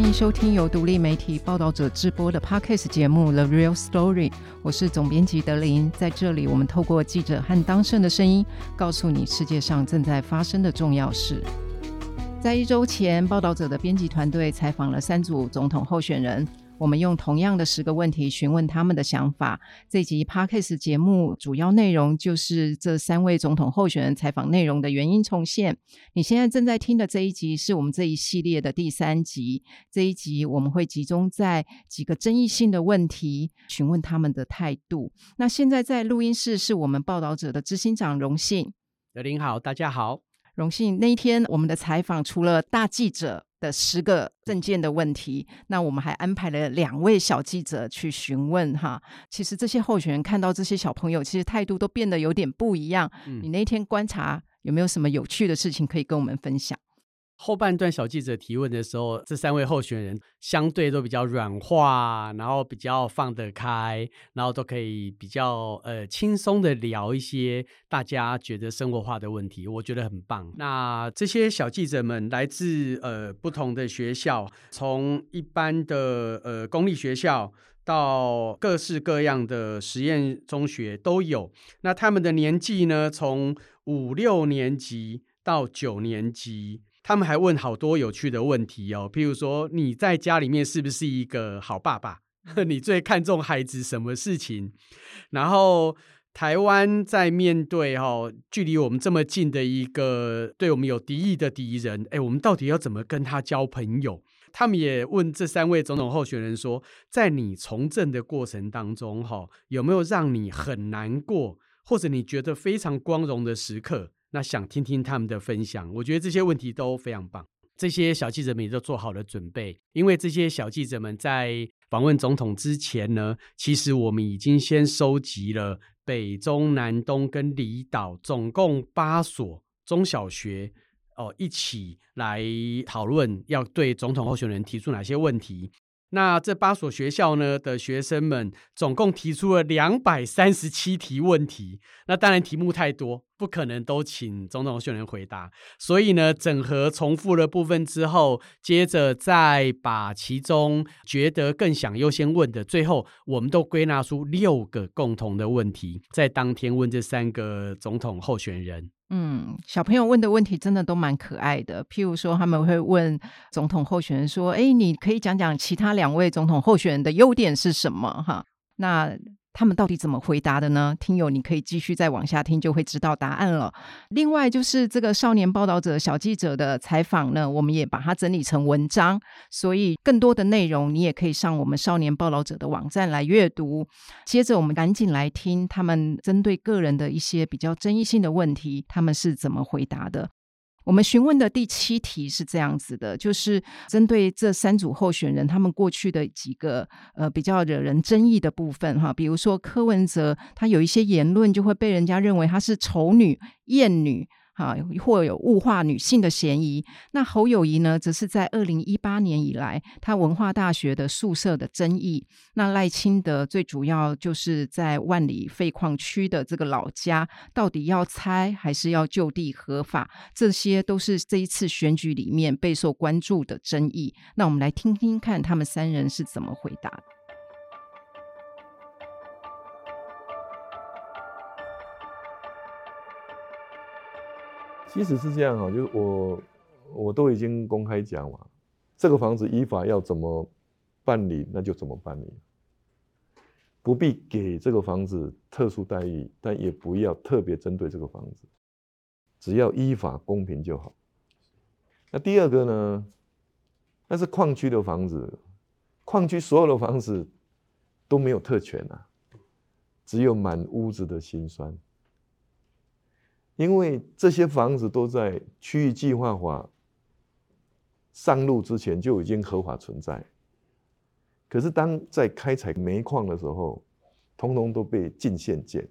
欢迎收听由独立媒体报道者直播的 Podcast 节目《The Real Story》。我是总编辑德林，在这里，我们透过记者和当事人的声音，告诉你世界上正在发生的重要事。在一周前，报道者的编辑团队采访了三组总统候选人。我们用同样的十个问题询问他们的想法。这集 Podcast 节目主要内容就是这三位总统候选人采访内容的原因重现。你现在正在听的这一集是我们这一系列的第三集。这一集我们会集中在几个争议性的问题，询问他们的态度。那现在在录音室是我们报道者的执行长荣幸。德林好，大家好。荣幸，那一天我们的采访除了大记者的十个证件的问题，那我们还安排了两位小记者去询问哈。其实这些候选人看到这些小朋友，其实态度都变得有点不一样。嗯，你那天观察有没有什么有趣的事情可以跟我们分享？后半段小记者提问的时候，这三位候选人相对都比较软化，然后比较放得开，然后都可以比较呃轻松的聊一些大家觉得生活化的问题，我觉得很棒。那这些小记者们来自呃不同的学校，从一般的呃公立学校到各式各样的实验中学都有。那他们的年纪呢，从五六年级到九年级。他们还问好多有趣的问题哦，譬如说你在家里面是不是一个好爸爸？你最看重孩子什么事情？然后台湾在面对哈距离我们这么近的一个对我们有敌意的敌人，哎，我们到底要怎么跟他交朋友？他们也问这三位总统候选人说，在你从政的过程当中，哈有没有让你很难过，或者你觉得非常光荣的时刻？那想听听他们的分享，我觉得这些问题都非常棒。这些小记者们也都做好了准备，因为这些小记者们在访问总统之前呢，其实我们已经先收集了北中南东跟离岛总共八所中小学哦，一起来讨论要对总统候选人提出哪些问题。那这八所学校呢的学生们总共提出了两百三十七题问题，那当然题目太多，不可能都请总统候选人回答，所以呢，整合重复了部分之后，接着再把其中觉得更想优先问的，最后我们都归纳出六个共同的问题，在当天问这三个总统候选人。嗯，小朋友问的问题真的都蛮可爱的。譬如说，他们会问总统候选人说：“哎，你可以讲讲其他两位总统候选人的优点是什么？”哈，那。他们到底怎么回答的呢？听友，你可以继续再往下听，就会知道答案了。另外，就是这个少年报道者小记者的采访呢，我们也把它整理成文章，所以更多的内容你也可以上我们少年报道者的网站来阅读。接着，我们赶紧来听他们针对个人的一些比较争议性的问题，他们是怎么回答的。我们询问的第七题是这样子的，就是针对这三组候选人他们过去的几个呃比较惹人争议的部分哈，比如说柯文哲他有一些言论就会被人家认为他是丑女、艳女。啊，或有物化女性的嫌疑。那侯友谊呢，则是在二零一八年以来，他文化大学的宿舍的争议。那赖清德最主要就是在万里废矿区的这个老家，到底要拆还是要就地合法？这些都是这一次选举里面备受关注的争议。那我们来听听看，他们三人是怎么回答的。其实是这样啊，就是我我都已经公开讲嘛，这个房子依法要怎么办理，那就怎么办理，不必给这个房子特殊待遇，但也不要特别针对这个房子，只要依法公平就好。那第二个呢，那是矿区的房子，矿区所有的房子都没有特权啊，只有满屋子的辛酸。因为这些房子都在区域计划法上路之前就已经合法存在，可是当在开采煤矿的时候，通通都被禁限建。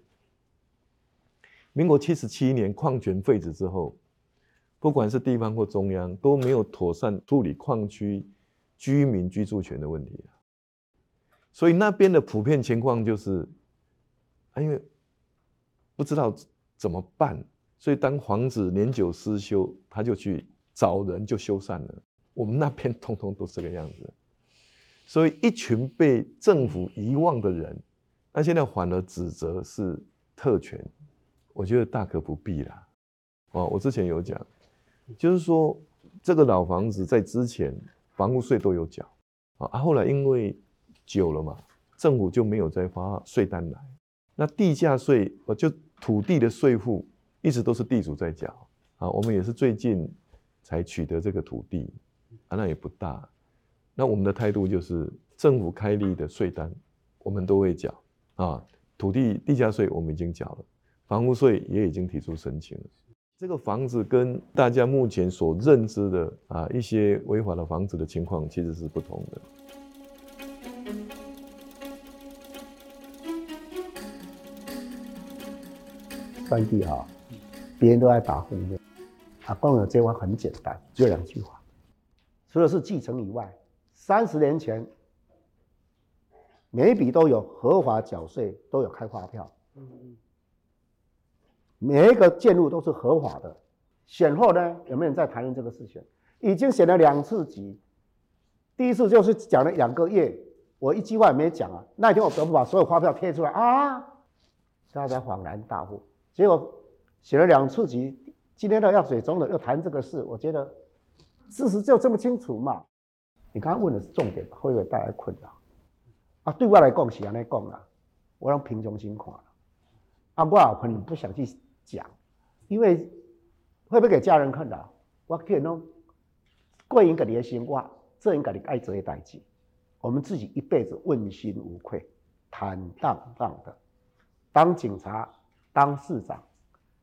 民国七十七年矿权废止之后，不管是地方或中央都没有妥善处理矿区居民居住权的问题，所以那边的普遍情况就是，因为不知道怎么办。所以，当房子年久失修，他就去找人就修缮了。我们那边通通都是这个样子。所以一群被政府遗忘的人，那现在反而指责是特权，我觉得大可不必啦。哦，我之前有讲，就是说这个老房子在之前房屋税都有缴，啊，后来因为久了嘛，政府就没有再发税单来。那地价税，呃，就土地的税负一直都是地主在缴，啊，我们也是最近才取得这个土地，啊，那也不大。那我们的态度就是，政府开立的税单，我们都会缴，啊，土地地价税我们已经缴了，房屋税也已经提出申请了。这个房子跟大家目前所认知的啊一些违法的房子的情况其实是不同的。三弟啊，别人都在打红的，啊，光有这话很简单，就两句话，除了是继承以外，三十年前每一笔都有合法缴税，都有开发票，每一个建筑都是合法的。选后呢，有没有人在谈论这个事情？已经选了两次级，第一次就是讲了两个月，我一句话也没讲啊。那天我得不把所有发票贴出来啊？大家恍然大悟。结果写了两次级，今天到药水中的又谈这个事，我觉得事实就这么清楚嘛。你刚刚问的是重点，会不会带来困扰？啊，对我来讲是安尼讲啦，我让平常心看。啊，我老朋友不想去讲，因为会不会给家人看到？我可能过应该你的生活，这应该你爱做的代志。我们自己一辈子问心无愧，坦荡荡的当警察。当市长，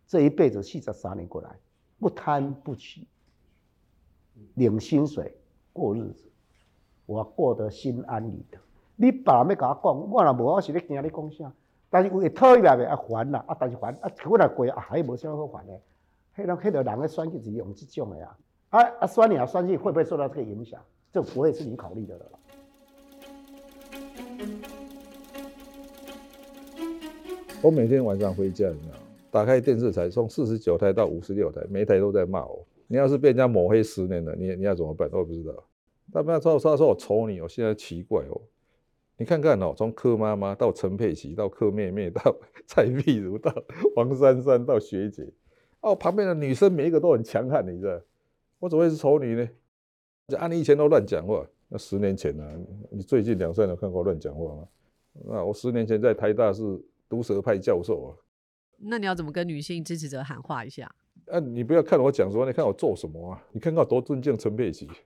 这一辈子四十三年过来，不贪不取，领薪水过日子，我过得心安理得。你爸没跟我讲，我若无我是咧惊你讲啥，但是为讨伊来袂啊还啦，啊但是还啊过来过啊还无啥好还的，迄人迄个人的选举是用这种的呀，啊啊选你啊选举会不会受到这个影响？这不会是你考虑的了。我每天晚上回家，你知道，打开电视台，从四十九台到五十六台，每台都在骂我。你要是被人家抹黑十年了，你你要怎么办？我不知道。他们说他说我丑你，我现在奇怪哦。你看看哦，从柯妈妈到陈佩琪，到柯妹妹，到 蔡碧如，到黄珊珊，到学姐，哦，旁边的女生每一个都很强悍，你知道？我怎么会是丑女呢？按你以前都乱讲话，那十年前呢、啊？你最近两三年看过乱讲话吗？那我十年前在台大是。毒舌派教授啊，那你要怎么跟女性支持者喊话一下？啊，你不要看我讲什么，你看我做什么啊？你看看我多尊敬陈佩琪。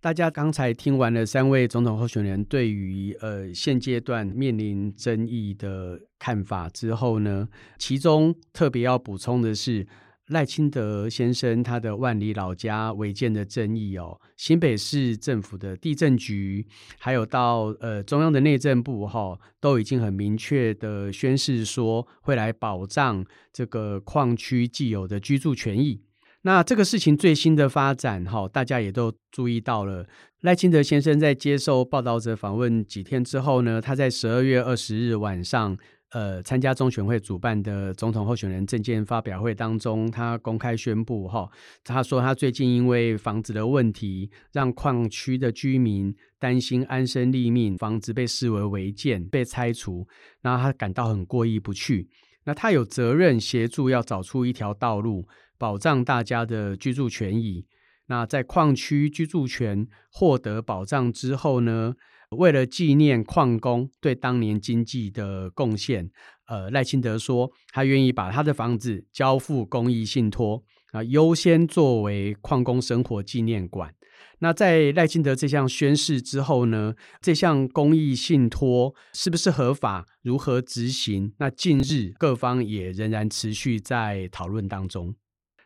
大家刚才听完了三位总统候选人对于呃现阶段面临争议的看法之后呢，其中特别要补充的是。赖清德先生他的万里老家违建的争议哦，新北市政府的地政局，还有到呃中央的内政部哈、哦，都已经很明确的宣示说会来保障这个矿区既有的居住权益。那这个事情最新的发展哈、哦，大家也都注意到了。赖清德先生在接受报道者访问几天之后呢，他在十二月二十日晚上。呃，参加中选会主办的总统候选人证件发表会当中，他公开宣布哈，他说他最近因为房子的问题，让矿区的居民担心安身立命，房子被视为违建被拆除，那他感到很过意不去。那他有责任协助要找出一条道路，保障大家的居住权益。那在矿区居住权获得保障之后呢，为了纪念矿工对当年经济的贡献，呃，赖清德说他愿意把他的房子交付公益信托啊，优先作为矿工生活纪念馆。那在赖清德这项宣誓之后呢，这项公益信托是不是合法？如何执行？那近日各方也仍然持续在讨论当中。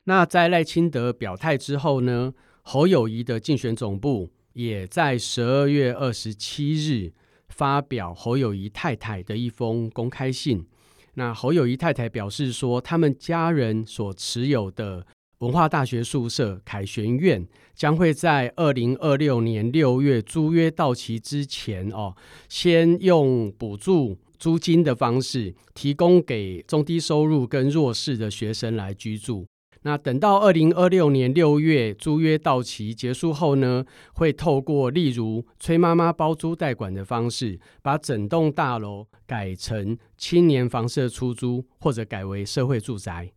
那在赖清德表态之后呢，侯友宜的竞选总部。也在十二月二十七日发表侯友宜太太的一封公开信。那侯友宜太太表示说，他们家人所持有的文化大学宿舍凯旋苑，将会在二零二六年六月租约到期之前哦，先用补助租金的方式提供给中低收入跟弱势的学生来居住。那等到二零二六年六月租约到期结束后呢，会透过例如崔妈妈包租代管的方式，把整栋大楼改成青年房舍出租，或者改为社会住宅。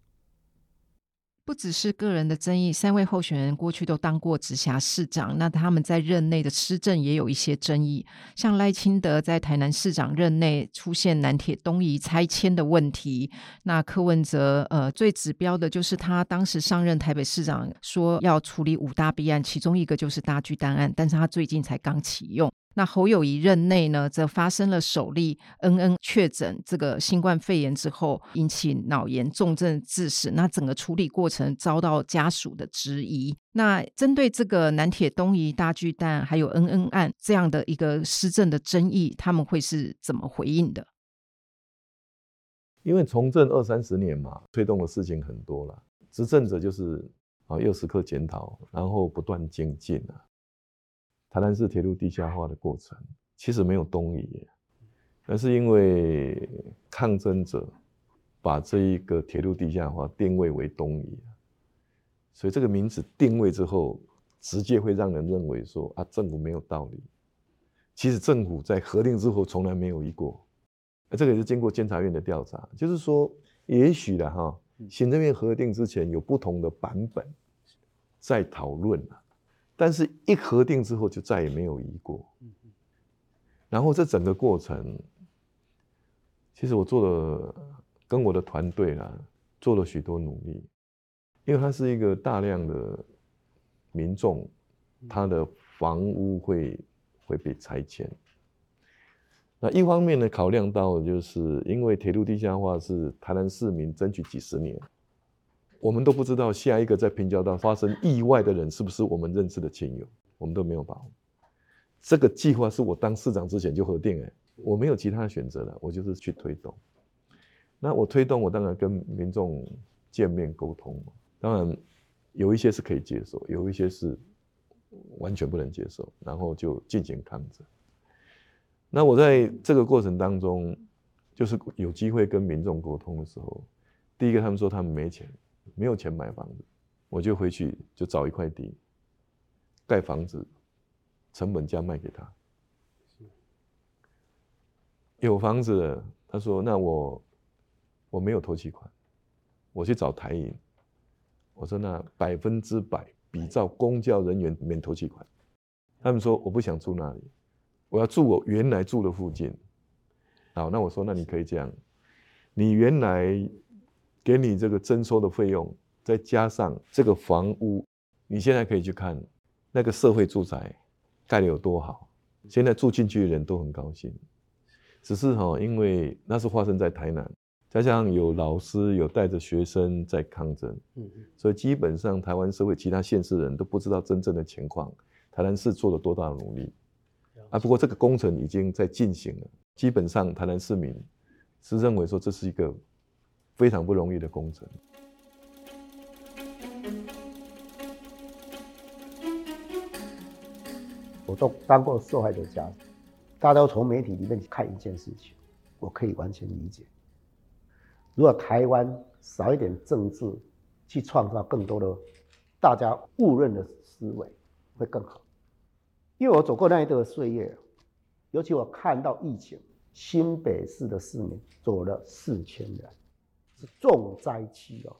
不只是个人的争议，三位候选人过去都当过直辖市长，那他们在任内的施政也有一些争议。像赖清德在台南市长任内出现南铁东移拆迁的问题，那柯文哲呃最指标的就是他当时上任台北市长说要处理五大弊案，其中一个就是大巨蛋案，但是他最近才刚启用。那侯友宜任内呢，则发生了首例恩恩确诊这个新冠肺炎之后，引起脑炎重症致死。那整个处理过程遭到家属的质疑。那针对这个南铁东移、大巨蛋还有恩恩案这样的一个施政的争议，他们会是怎么回应的？因为从政二三十年嘛，推动的事情很多了。执政者就是啊，要时刻检讨，然后不断精进啊。台南市铁路地下化的过程其实没有东移，那是因为抗争者把这一个铁路地下化定位为东移，所以这个名字定位之后，直接会让人认为说啊，政府没有道理。其实政府在核定之后从来没有移过，这个也是经过监察院的调查，就是说也许的哈，行政院核定之前有不同的版本在讨论。但是，一核定之后就再也没有移过。然后这整个过程，其实我做了，跟我的团队啦，做了许多努力，因为它是一个大量的民众，他的房屋会会被拆迁。那一方面呢，考量到就是因为铁路地下化是台南市民争取几十年。我们都不知道下一个在平交道发生意外的人是不是我们认识的亲友，我们都没有把握。这个计划是我当市长之前就核定，哎，我没有其他的选择了，我就是去推动。那我推动，我当然跟民众见面沟通，当然有一些是可以接受，有一些是完全不能接受，然后就进行抗争。那我在这个过程当中，就是有机会跟民众沟通的时候，第一个他们说他们没钱。没有钱买房子，我就回去就找一块地盖房子，成本价卖给他。有房子了，他说：“那我我没有头期款，我去找台银。”我说：“那百分之百比照公教人员免头期款。”他们说：“我不想住那里，我要住我原来住的附近。”好，那我说：“那你可以这样，你原来。”给你这个征收的费用，再加上这个房屋，你现在可以去看那个社会住宅盖得有多好，现在住进去的人都很高兴。只是哈，因为那是发生在台南，加上有老师有带着学生在抗争，所以基本上台湾社会其他县市人都不知道真正的情况，台南市做了多大的努力啊。不过这个工程已经在进行了，基本上台南市民是认为说这是一个。非常不容易的工程。我都当过受害者家属，大家都从媒体里面去看一件事情，我可以完全理解。如果台湾少一点政治，去创造更多的大家误认的思维，会更好。因为我走过那一段岁月，尤其我看到疫情，新北市的市民走了四千人。是重灾区哦，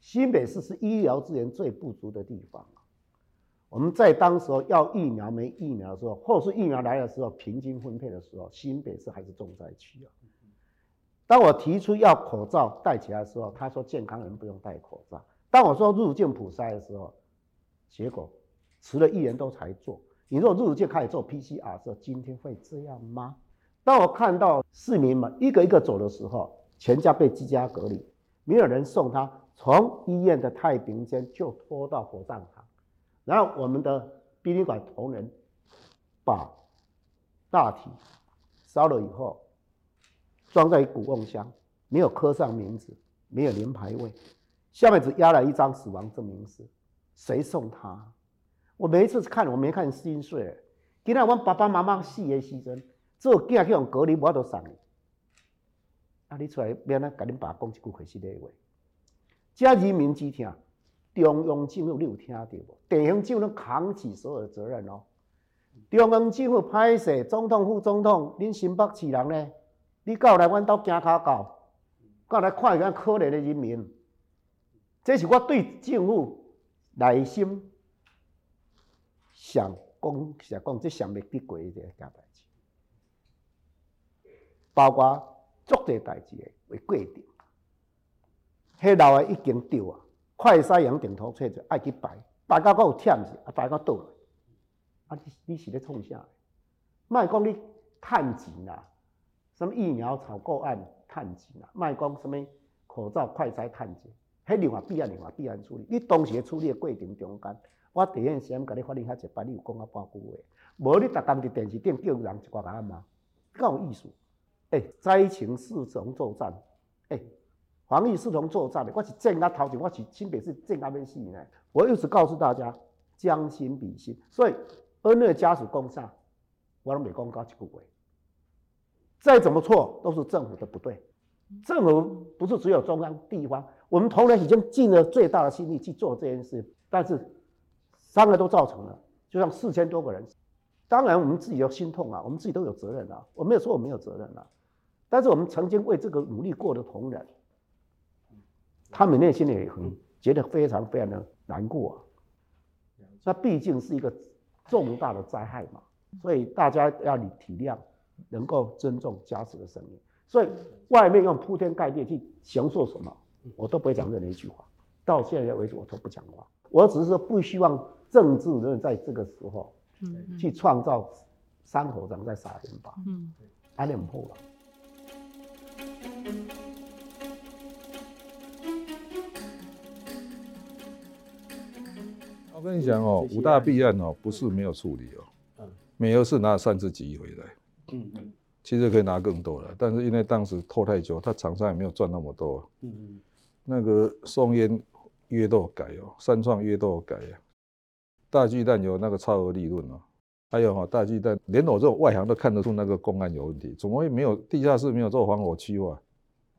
新北市是医疗资源最不足的地方。我们在当时候要疫苗没疫苗的时候，或是疫苗来的时候，平均分配的时候，新北市还是重灾区啊。当我提出要口罩戴起来的时候，他说健康人不用戴口罩。当我说入境普筛的时候，结果迟了一年多才做。你说入境开始做 PCR 的时候，今天会这样吗？当我看到市民们一个一个走的时候，全家被居家隔离，没有人送他，从医院的太平间就拖到火葬场，然后我们的殡仪馆同仁把大体烧了以后，装在古瓮箱，没有刻上名字，没有连牌位，下面只压了一张死亡证明书，谁送他？我每一次看，我没看心碎。今天我爸爸妈妈死的时阵，做囝去用隔离，我都送。啊！你出来，免咱甲恁爸讲一句话是礼话。遮人民之听，中央政府你有听到无？地方政府扛起所有的责任哦。中央政府歹势，总统、副总统，恁新北市人呢？你到来阮兜行骹到，到来看咱可怜的人民。这是我对政府内心上讲，实讲这上面的过一件代志，包括做这代志的为过程。迄老的已经丢啊，快筛阳顶头吹着爱去排，排到够有忝去，啊排到倒来，啊你你是咧创啥？莫讲你趁钱啦，什么疫苗采购案趁钱啦，莫讲什么口罩快筛趁钱，迄另外必要另外必要处理。你当时处理的过程中间，我第一时间甲你发现遐一摆，你有讲啊半句话，无你逐工伫电视顶叫人一挂个安嘛，够有意思。灾情四重作战，诶、欸。防疫四同作战的，我是正压头前，我是新北市正压要死呢。我一直告诉大家，将心比心。所以恩乐家属讲啥，我拢袂讲到一句话。再怎么错，都是政府的不对。政府不是只有中央、地方，我们同仁已经尽了最大的心力去做这件事，但是伤害都造成了，就像四千多个人。当然，我们自己有心痛啊，我们自己都有责任啊。我没有说我没有责任啊，但是我们曾经为这个努力过的同仁。他们内心也很觉得非常非常的难过啊，那毕竟是一个重大的灾害嘛，所以大家要你体谅，能够尊重家属的生命。所以外面用铺天盖地去形塑什么，我都不会讲任何一句话。到现在为止，我都不讲话。我只是说不希望政治人在这个时候，去创造山火长在撒盐吧。嗯，安尼唔好了。我跟你讲哦，五大弊案哦，不是没有处理哦，美俄是拿了三十几亿回来，嗯嗯，其实可以拿更多的，但是因为当时拖太久，他厂商也没有赚那么多，嗯嗯，那个松烟约都有改哦，三创约都有改啊，大巨蛋有那个超额利润哦，还有哈大巨蛋，连我这种外行都看得出那个公安有问题，怎么会没有地下室没有做防火区啊？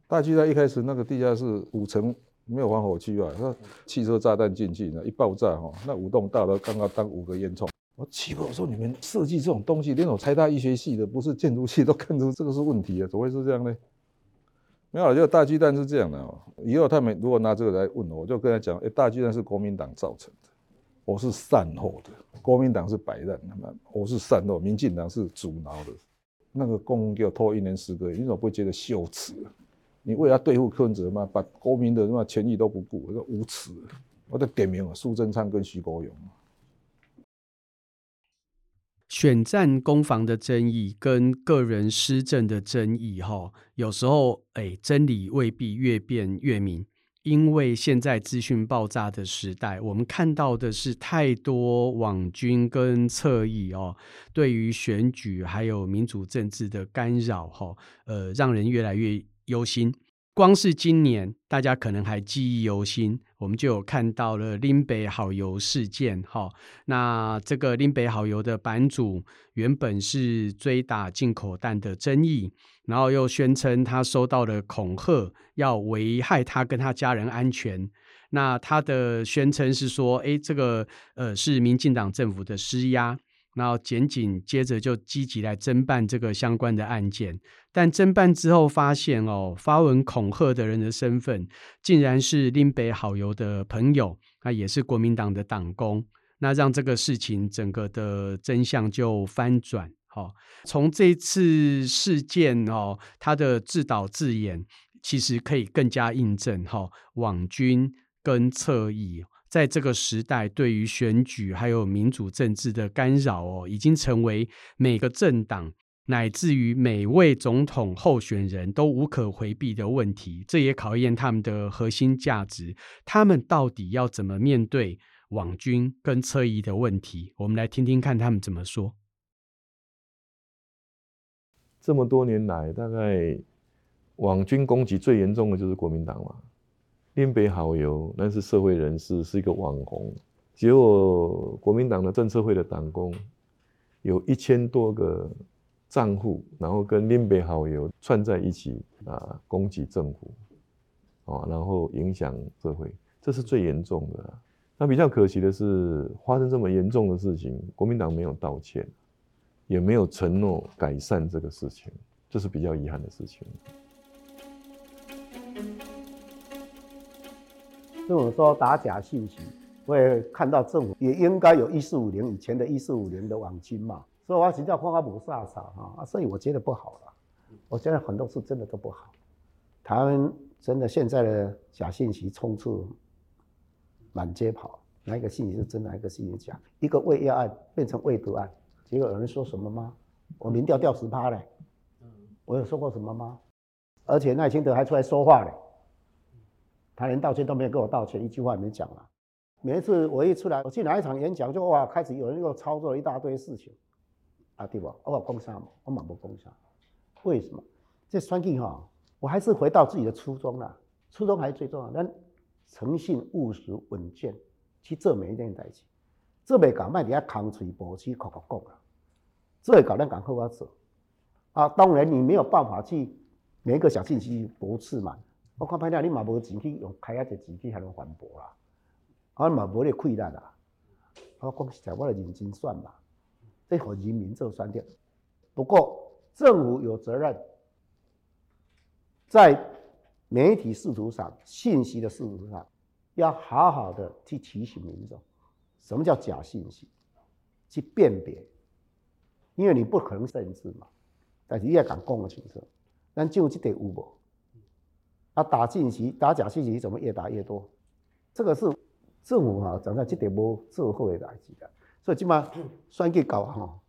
大巨蛋一开始那个地下室五层。没有防火区啊！那汽车炸弹进去呢，一爆炸哈，那五栋大楼刚刚当五个烟囱。我奇怪，我说你们设计这种东西，连我台大医学系的，不是建筑系都看出这个是问题啊？怎么会是这样呢？没有，就大巨蛋是这样的哦。以后他们如果拿这个来问我，我就跟他讲：哎，大巨蛋是国民党造成的，我是善后的，国民党是摆烂，我是善后，民进党是阻挠的。那个公文给我拖一年十个月，你怎么不觉得羞耻？你为了对付柯文哲嘛，把国民的什么权益都不顾，我说无耻！我得点名了，苏贞昌跟徐国勇。选战攻防的争议跟个人施政的争议，哈，有时候哎，真理未必越辩越明，因为现在资讯爆炸的时代，我们看到的是太多网军跟侧翼哦，对于选举还有民主政治的干扰，哈，呃，让人越来越。忧心，光是今年，大家可能还记忆犹新，我们就有看到了林北好油事件。哈，那这个林北好油的版主原本是追打进口蛋的争议，然后又宣称他收到了恐吓，要危害他跟他家人安全。那他的宣称是说，诶，这个呃是民进党政府的施压。然后检警接着就积极来侦办这个相关的案件，但侦办之后发现哦，发文恐吓的人的身份竟然是林北好友的朋友，那也是国民党的党工，那让这个事情整个的真相就翻转。哈，从这次事件哦，他的自导自演，其实可以更加印证哈，网军跟侧翼。在这个时代，对于选举还有民主政治的干扰哦，已经成为每个政党乃至于每位总统候选人都无可回避的问题。这也考验他们的核心价值，他们到底要怎么面对网军跟侧翼的问题？我们来听听看他们怎么说。这么多年来，大概网军攻击最严重的就是国民党嘛。林北好友，那是社会人士，是一个网红。结果国民党的政策会的党工有一千多个账户，然后跟林北好友串在一起啊，攻击政府，啊，然后影响社会。这是最严重的。那比较可惜的是，发生这么严重的事情，国民党没有道歉，也没有承诺改善这个事情，这是比较遗憾的事情。这种说打假信息，我也看到政府也应该有一四五零以前的一四五零的网军嘛，所以我请教花花不飒飒哈，所以我觉得不好了。我觉得很多事真的都不好。台湾真的现在的假信息充斥满街跑，哪一个信息是真的，哪一个信息是假？一个喂药案变成未毒案，结果有人说什么吗？我民调掉十趴嘞，我有说过什么吗？而且赖清德还出来说话嘞，他连道歉都没有跟我道歉，一句话也没讲了。每一次我一出来，我去哪一场演讲，就哇开始有人又操作了一大堆事情，啊对不？我讲啥嘛？我嘛不讲啥？为什么？这选举哈？我还是回到自己的初衷啦，初衷还是最重要。咱诚信、务实、稳健去做每一件代志，做袂到，卖底下空嘴薄气，口口讲啊。做会到，咱赶快要做啊！当然，你没有办法去每一个小信息驳斥嘛。我看歹了，你嘛无钱去用开一个钱去还能反驳啦，啊嘛无咧亏力啦。我讲实在，我来认真算嘛，这和人民做算掉。不过政府有责任。在媒体视图上，信息的视图上，要好好的去提醒民众，什么叫假信息，去辨别，因为你不可能政治嘛，但是你也敢讲得清楚，但就这点有无？啊，打信息、打假信息怎么越打越多？这个是政府啊，讲在这点无做好的代志的，所以今嘛选举搞哈，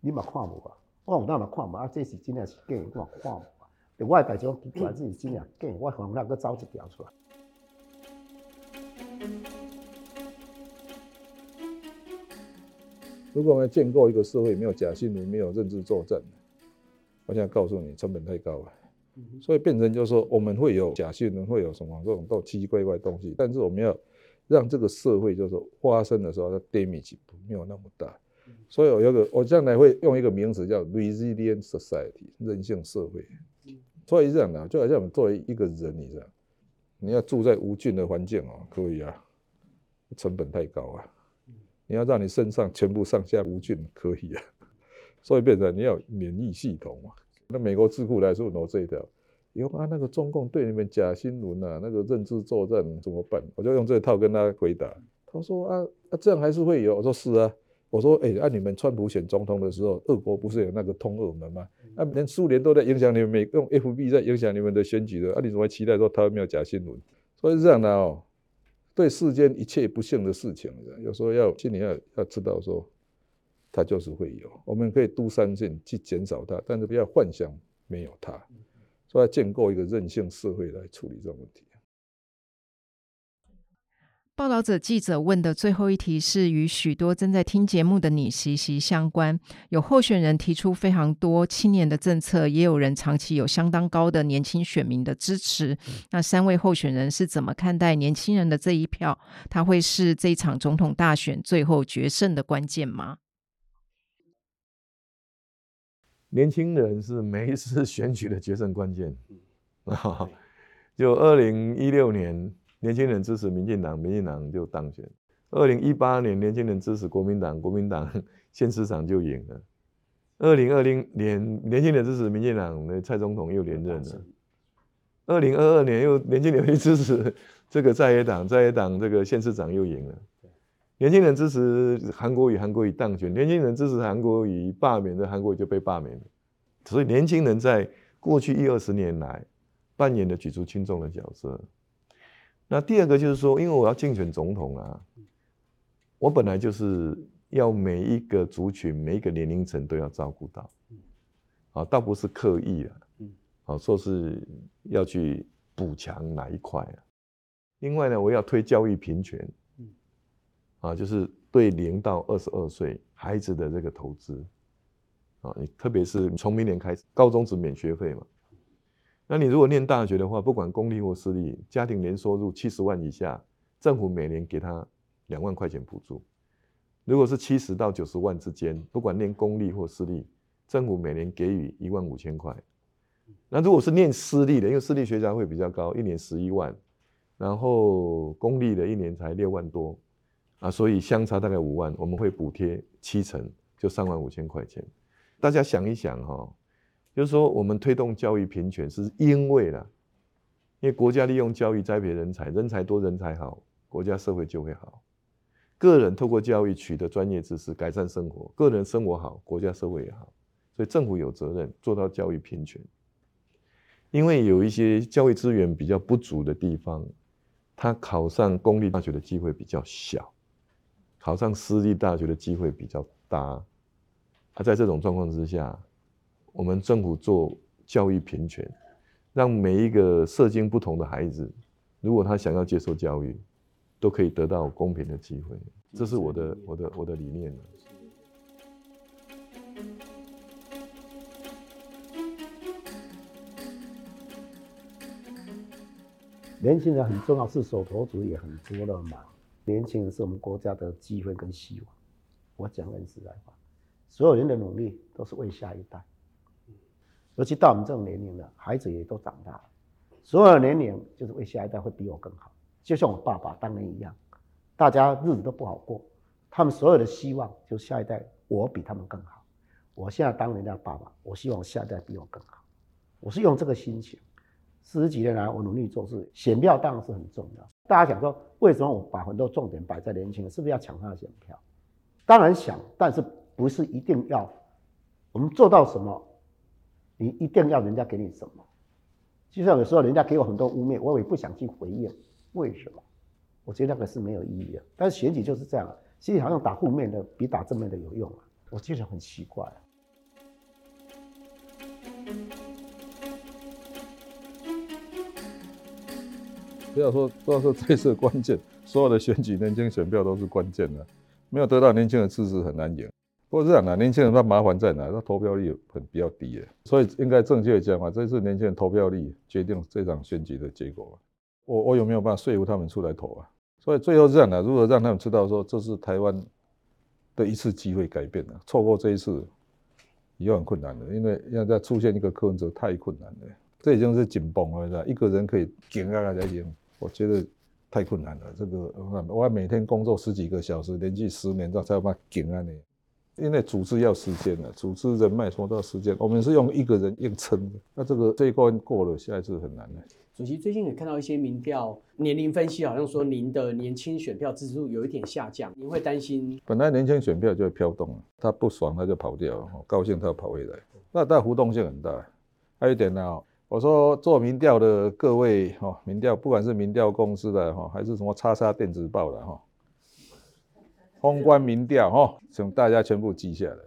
你嘛看无啊？我有哪嘛看无啊？这是真的是假，我看无。我也代表出来自己经验，给我从那个招子调出来。如果我们建构一个社会没有假新闻，没有认知作战，我现在告诉你，成本太高了。所以变成就是说，我们会有假新闻，会有什么这种都奇奇怪怪的东西，但是我们要让这个社会就是说发生的时候，它 damage 没有那么大。所以我有个，我将来会用一个名词叫 resilient society，韧性社会。所以这样的，就好像我们作为一个人，你这样，你要住在无菌的环境哦，可以啊，成本太高啊。你要让你身上全部上下无菌，可以啊。所以变成你要免疫系统嘛。那美国智库来说，挪这一条，以后啊，那个中共对你们假新闻啊，那个认知作战怎么办？我就用这套跟他回答。他说啊啊，这样还是会有。我说是啊。我说，哎、按、你们川普选总统的时候，俄国不是有那个通俄门吗？那、啊、连苏联都在影响你们，用 FB 在影响你们的选举的，啊，你怎么会期待说他没有假新闻？所以是这样的哦，对世间一切不幸的事情，有时候要心里要要知道说，它就是会有，我们可以都三线去减少它，但是不要幻想没有它，所以要建构一个韧性社会来处理这种问题。报道者记者问的最后一题是与许多正在听节目的你息息相关。有候选人提出非常多青年的政策，也有人长期有相当高的年轻选民的支持。那三位候选人是怎么看待年轻人的这一票？他会是这一场总统大选最后决胜的关键吗？年轻人是每一次选举的决胜关键。就二零一六年。年轻人支持民进党，民进党就当选。二零一八年，年轻人支持国民党，国民党县市长就赢了。二零二零年，年轻人支持民进党，那蔡总统又连任了。二零二二年，又年轻人去支持这个在野党，在野党这个县市长又赢了。年轻人支持韩国瑜，韩国瑜当选。年轻人支持韩国瑜罢免的，韩国瑜就被罢免了。所以，年轻人在过去一二十年来扮演了举足轻重的角色。那第二个就是说，因为我要竞选总统啊，我本来就是要每一个族群、每一个年龄层都要照顾到，啊，倒不是刻意啊，啊说是要去补强哪一块啊。另外呢，我要推教育平权，啊，就是对零到二十二岁孩子的这个投资，啊，你特别是从明年开始，高中只免学费嘛。那你如果念大学的话，不管公立或私立，家庭年收入七十万以下，政府每年给他两万块钱补助；如果是七十到九十万之间，不管念公立或私立，政府每年给予一万五千块。那如果是念私立的，因为私立学校会比较高，一年十一万，然后公立的一年才六万多，啊，所以相差大概五万，我们会补贴七成，就三万五千块钱。大家想一想哈、哦，就是说我们推动教育平权，是因为啦，因为国家利用教育栽培人才，人才多人才好，国家社会就会好。个人透过教育取得专业知识，改善生活，个人生活好，国家社会也好。所以政府有责任做到教育平权。因为有一些教育资源比较不足的地方，他考上公立大学的机会比较小，考上私立大学的机会比较大。啊，在这种状况之下，我们政府做教育平权，让每一个社经不同的孩子，如果他想要接受教育，都可以得到公平的机会。这是我的我的我的理念。年轻人很重要，是手头族也很多了嘛。年轻人是我们国家的机会跟希望。我讲很实在话，所有人的努力都是为下一代。尤其到我们这种年龄了，孩子也都长大了，所有的年龄就是为下一代会比我更好。就像我爸爸当年一样，大家日子都不好过，他们所有的希望就是下一代我比他们更好。我现在当人家爸爸，我希望下一代比我更好。我是用这个心情。四十几年来，我努力做事，选票当然是很重要。大家想说，为什么我把很多重点摆在年轻人？是不是要抢他的选票？当然想，但是不是一定要。我们做到什么，你一定要人家给你什么。就像有时候人家给我很多污蔑，我也不想去回应。为什么？我觉得那个是没有意义的。但是选举就是这样，其实好像打负面的比打正面的有用啊。我觉得很奇怪。不要说，不要说这次关键，所有的选举年轻选票都是关键的，没有得到年轻人支持很难赢。不过这样的年轻人他麻烦在哪？他投票率很比较低耶，所以应该正确讲嘛，这次年轻人投票率决定这场选举的结果。我我有没有办法说服他们出来投啊？所以最后这样的，如果让他们知道说这是台湾的一次机会改变了，错过这一次以后很困难的，因为要再出现一个柯文哲太困难了，这已经是紧绷了，是吧？一个人可以顶下来才行。我觉得太困难了，这个我每天工作十几个小时，连续十年，这才有办法顶啊你。因为组织要时间的，组织人脉说到时间，我们是用一个人硬撑的，那这个这一关过了，下一次很难的。主席最近也看到一些民调年龄分析，好像说您的年轻选票支持度有一点下降，您会担心？本来年轻选票就会飘动，他不爽他就跑掉，高兴他就跑回来，那但浮动性很大。还有一点呢。我说做民调的各位哈，民调不管是民调公司的哈，还是什么叉叉电子报的哈，宏观民调哈，请大家全部记下来。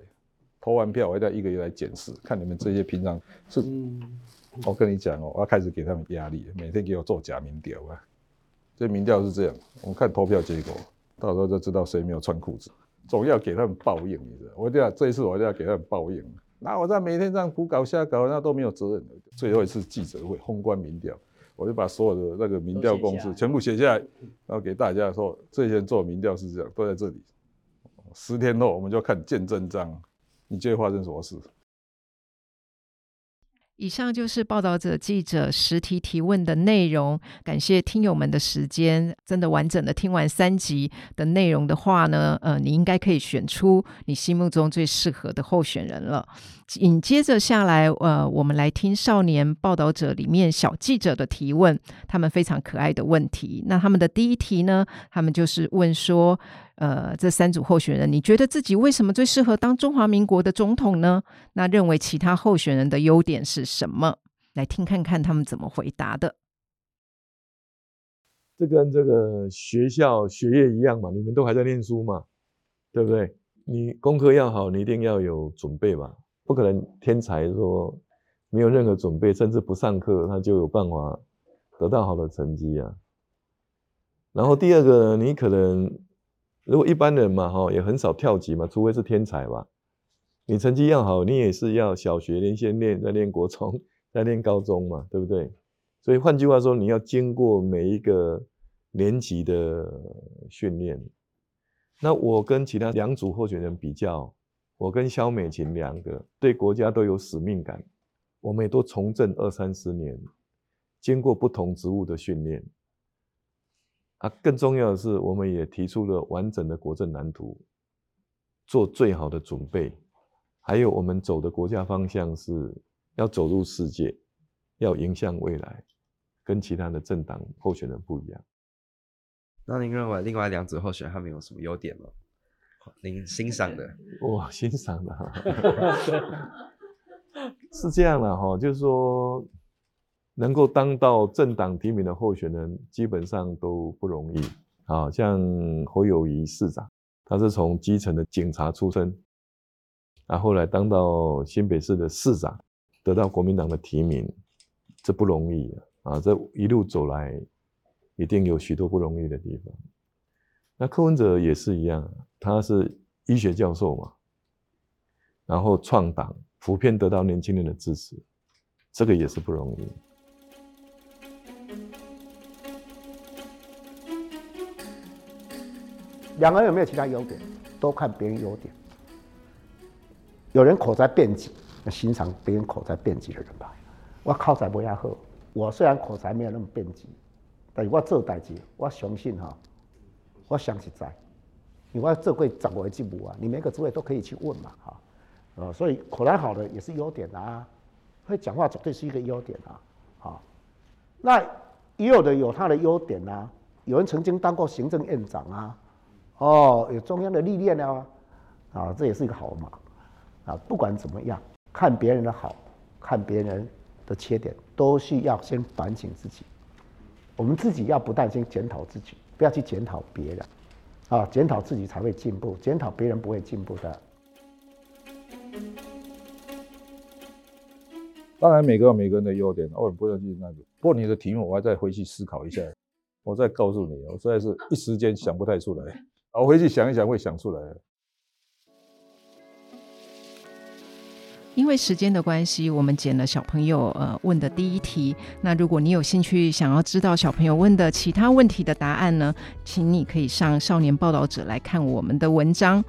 投完票，我一定要一个一个来检视，看你们这些平常是。我跟你讲哦，我要开始给他们压力，每天给我做假民调啊。这民调是这样，我们看投票结果，到时候就知道谁没有穿裤子。总要给他们报应，你知道？我一定要这一次，我一定要给他们报应。那我在每天这样胡搞瞎搞，那都没有责任。最后一次记者会，宏观民调，我就把所有的那个民调公式全部写下来，然后给大家说，这些人做民调是这样，都在这里。十天后我们就看见真章，你觉得发生什么事？以上就是报道者记者实题提问的内容。感谢听友们的时间，真的完整的听完三集的内容的话呢，呃，你应该可以选出你心目中最适合的候选人了。紧接着下来，呃，我们来听少年报道者里面小记者的提问，他们非常可爱的问题。那他们的第一题呢，他们就是问说。呃，这三组候选人，你觉得自己为什么最适合当中华民国的总统呢？那认为其他候选人的优点是什么？来听看看他们怎么回答的。这跟这个学校学业一样嘛，你们都还在念书嘛，对不对？你功课要好，你一定要有准备吧，不可能天才说没有任何准备，甚至不上课，他就有办法得到好的成绩啊。然后第二个，你可能。如果一般人嘛，哈，也很少跳级嘛，除非是天才吧。你成绩要好，你也是要小学连先练，再练国中，再练高中嘛，对不对？所以换句话说，你要经过每一个年级的训练。那我跟其他两组候选人比较，我跟萧美琴两个对国家都有使命感，我们也都从政二三十年，经过不同职务的训练。啊，更重要的是，我们也提出了完整的国政蓝图，做最好的准备。还有，我们走的国家方向是要走入世界，要迎向未来，跟其他的政党候选人不一样。那您认为另外两组候选人他们有什么优点吗？您欣赏的？我欣赏的哈，是这样的哈，就是说。能够当到政党提名的候选人，基本上都不容易。好像侯友谊市长，他是从基层的警察出身，然后来当到新北市的市长，得到国民党的提名，这不容易啊！这一路走来，一定有许多不容易的地方。那柯文哲也是一样，他是医学教授嘛，然后创党，普遍得到年轻人的支持，这个也是不容易。两个人有没有其他优点？都看别人优点。有人口才辩捷，那欣赏别人口才辩捷的人吧。我口才不太好，我虽然口才没有那么辩捷，但是我做代志，我相信哈，我相信在，因为我做过掌握进步啊。你每个职位都可以去问嘛，哈，呃，所以口才好的也是优点啊，会讲话绝对是一个优点啊，好，那也有的有他的优点啊，有人曾经当过行政院长啊。哦，有中央的历练啊，啊，这也是一个好嘛，啊，不管怎么样，看别人的好，看别人的缺点，都需要先反省自己。我们自己要不但先检讨自己，不要去检讨别人，啊，检讨自己才会进步，检讨别人不会进步的。当然，每个有每个人的优点，我也不要去那个。不过你的题目，我还再回去思考一下，我再告诉你，我实在是一时间想不太出来。我回去想一想，会想出来。因为时间的关系，我们剪了小朋友呃问的第一题。那如果你有兴趣想要知道小朋友问的其他问题的答案呢，请你可以上少年报道者来看我们的文章。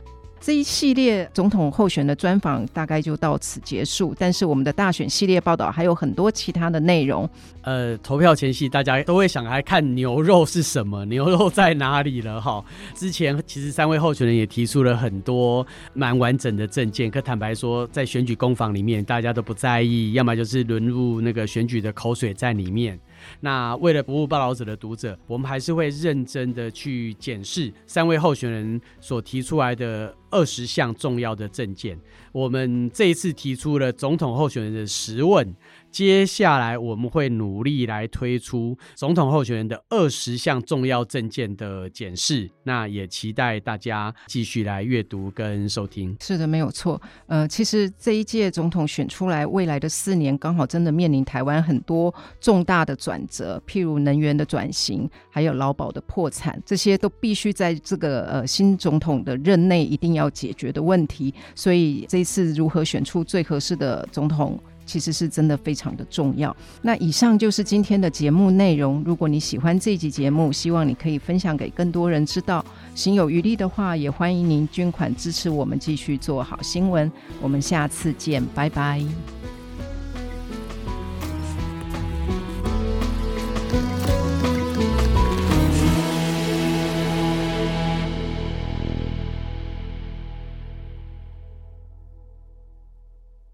这一系列总统候选的专访大概就到此结束，但是我们的大选系列报道还有很多其他的内容。呃，投票前夕大家都会想来看牛肉是什么，牛肉在哪里了哈。之前其实三位候选人也提出了很多蛮完整的政见，可坦白说，在选举攻防里面大家都不在意，要么就是沦入那个选举的口水战里面。那为了服务报道者的读者，我们还是会认真的去检视三位候选人所提出来的二十项重要的证件。我们这一次提出了总统候选人的十问。接下来我们会努力来推出总统候选人的二十项重要证件的检视，那也期待大家继续来阅读跟收听。是的，没有错。呃，其实这一届总统选出来，未来的四年刚好真的面临台湾很多重大的转折，譬如能源的转型，还有劳保的破产，这些都必须在这个呃新总统的任内一定要要解决的问题。所以这次如何选出最合适的总统？其实是真的非常的重要。那以上就是今天的节目内容。如果你喜欢这集节目，希望你可以分享给更多人知道。心有余力的话，也欢迎您捐款支持我们继续做好新闻。我们下次见，拜拜。